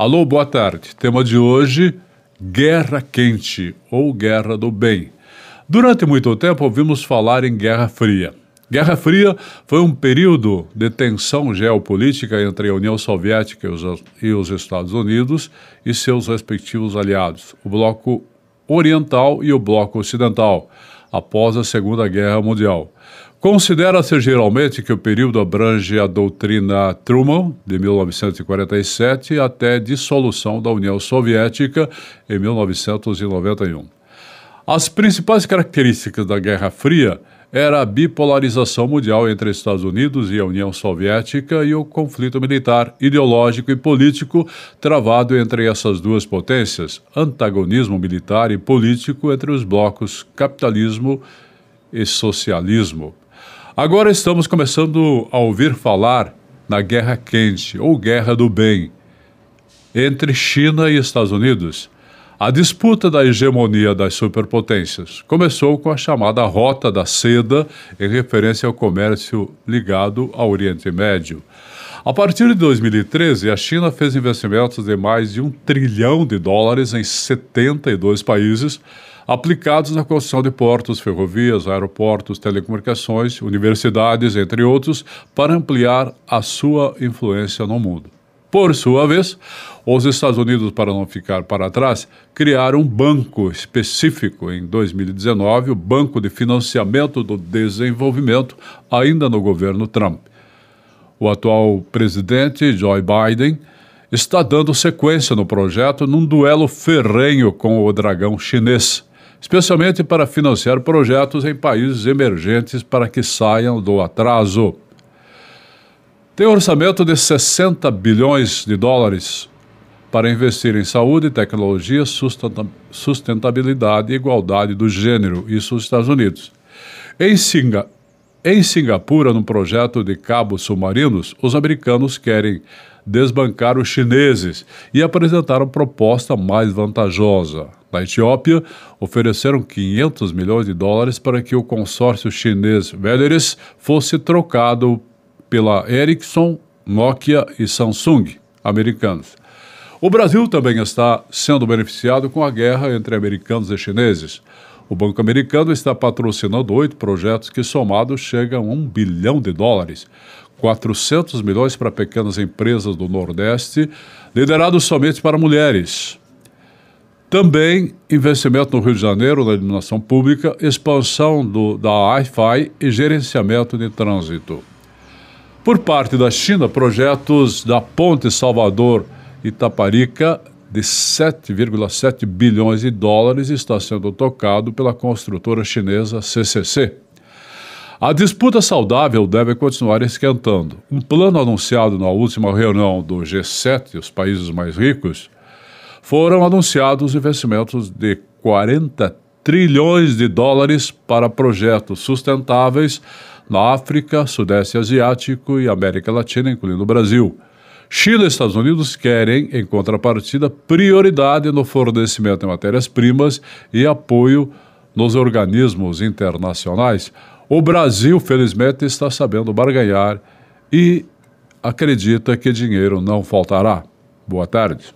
Alô, boa tarde. Tema de hoje: Guerra Quente ou Guerra do Bem. Durante muito tempo ouvimos falar em Guerra Fria. Guerra Fria foi um período de tensão geopolítica entre a União Soviética e os, os Estados Unidos e seus respectivos aliados, o Bloco Oriental e o Bloco Ocidental, após a Segunda Guerra Mundial. Considera-se geralmente que o período abrange a doutrina Truman, de 1947, até dissolução da União Soviética em 1991. As principais características da Guerra Fria era a bipolarização mundial entre Estados Unidos e a União Soviética e o conflito militar, ideológico e político travado entre essas duas potências, antagonismo militar e político entre os blocos capitalismo e socialismo. Agora estamos começando a ouvir falar na Guerra Quente ou Guerra do Bem entre China e Estados Unidos. A disputa da hegemonia das superpotências começou com a chamada Rota da Seda, em referência ao comércio ligado ao Oriente Médio. A partir de 2013, a China fez investimentos de mais de um trilhão de dólares em 72 países aplicados na construção de portos, ferrovias, aeroportos, telecomunicações, universidades, entre outros, para ampliar a sua influência no mundo. Por sua vez, os Estados Unidos, para não ficar para trás, criaram um banco específico em 2019, o Banco de Financiamento do Desenvolvimento, ainda no governo Trump. O atual presidente, Joe Biden, está dando sequência no projeto num duelo ferrenho com o dragão chinês especialmente para financiar projetos em países emergentes para que saiam do atraso. Tem um orçamento de 60 bilhões de dólares para investir em saúde, tecnologia, sustentabilidade e igualdade do gênero, isso nos Estados Unidos. Em, Singa em Singapura, num projeto de cabos submarinos, os americanos querem desbancar os chineses e apresentaram proposta mais vantajosa. Na Etiópia, ofereceram 500 milhões de dólares para que o consórcio chinês Veleris fosse trocado pela Ericsson, Nokia e Samsung, americanos. O Brasil também está sendo beneficiado com a guerra entre americanos e chineses. O Banco Americano está patrocinando oito projetos que, somados, chegam a um bilhão de dólares. 400 milhões para pequenas empresas do Nordeste, liderados somente para mulheres. Também investimento no Rio de Janeiro na iluminação pública, expansão do, da Wi-Fi e gerenciamento de trânsito. Por parte da China, projetos da Ponte Salvador Itaparica de 7,7 bilhões de dólares está sendo tocado pela construtora chinesa CCC. A disputa saudável deve continuar esquentando. Um plano anunciado na última reunião do G7, os países mais ricos, foram anunciados investimentos de 40 trilhões de dólares para projetos sustentáveis na África, Sudeste Asiático e América Latina, incluindo o Brasil. China e Estados Unidos querem, em contrapartida, prioridade no fornecimento de matérias-primas e apoio nos organismos internacionais o Brasil, felizmente, está sabendo barganhar e acredita que dinheiro não faltará. Boa tarde.